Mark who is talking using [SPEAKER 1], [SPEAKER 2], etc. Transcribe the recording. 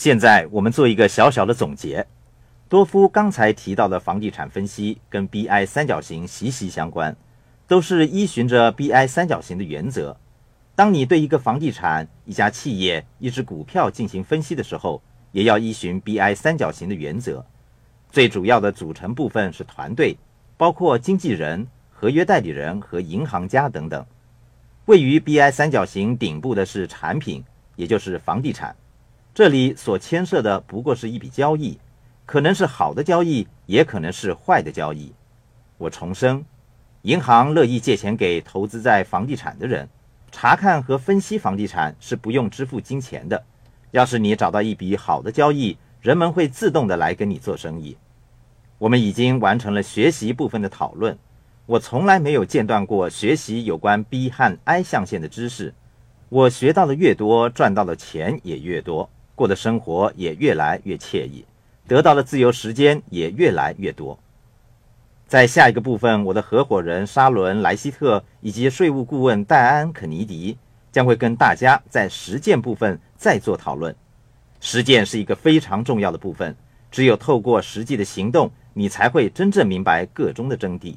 [SPEAKER 1] 现在我们做一个小小的总结。多夫刚才提到的房地产分析跟 BI 三角形息息相关，都是依循着 BI 三角形的原则。当你对一个房地产、一家企业、一只股票进行分析的时候，也要依循 BI 三角形的原则。最主要的组成部分是团队，包括经纪人、合约代理人和银行家等等。位于 BI 三角形顶部的是产品，也就是房地产。这里所牵涉的不过是一笔交易，可能是好的交易，也可能是坏的交易。我重申，银行乐意借钱给投资在房地产的人。查看和分析房地产是不用支付金钱的。要是你找到一笔好的交易，人们会自动的来跟你做生意。我们已经完成了学习部分的讨论。我从来没有间断过学习有关 B 和 I 象限的知识。我学到的越多，赚到的钱也越多，过的生活也越来越惬意，得到的自由时间也越来越多。在下一个部分，我的合伙人沙伦·莱希特以及税务顾问戴安·肯尼迪将会跟大家在实践部分再做讨论。实践是一个非常重要的部分，只有透过实际的行动，你才会真正明白个中的真谛。